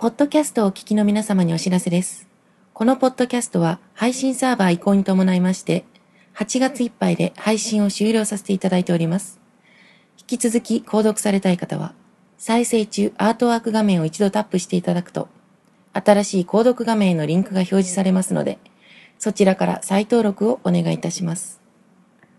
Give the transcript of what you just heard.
ポッドキャストをお聞きの皆様にお知らせです。このポッドキャストは配信サーバー移行に伴いまして、8月いっぱいで配信を終了させていただいております。引き続き購読されたい方は、再生中アートワーク画面を一度タップしていただくと、新しい購読画面へのリンクが表示されますので、そちらから再登録をお願いいたします。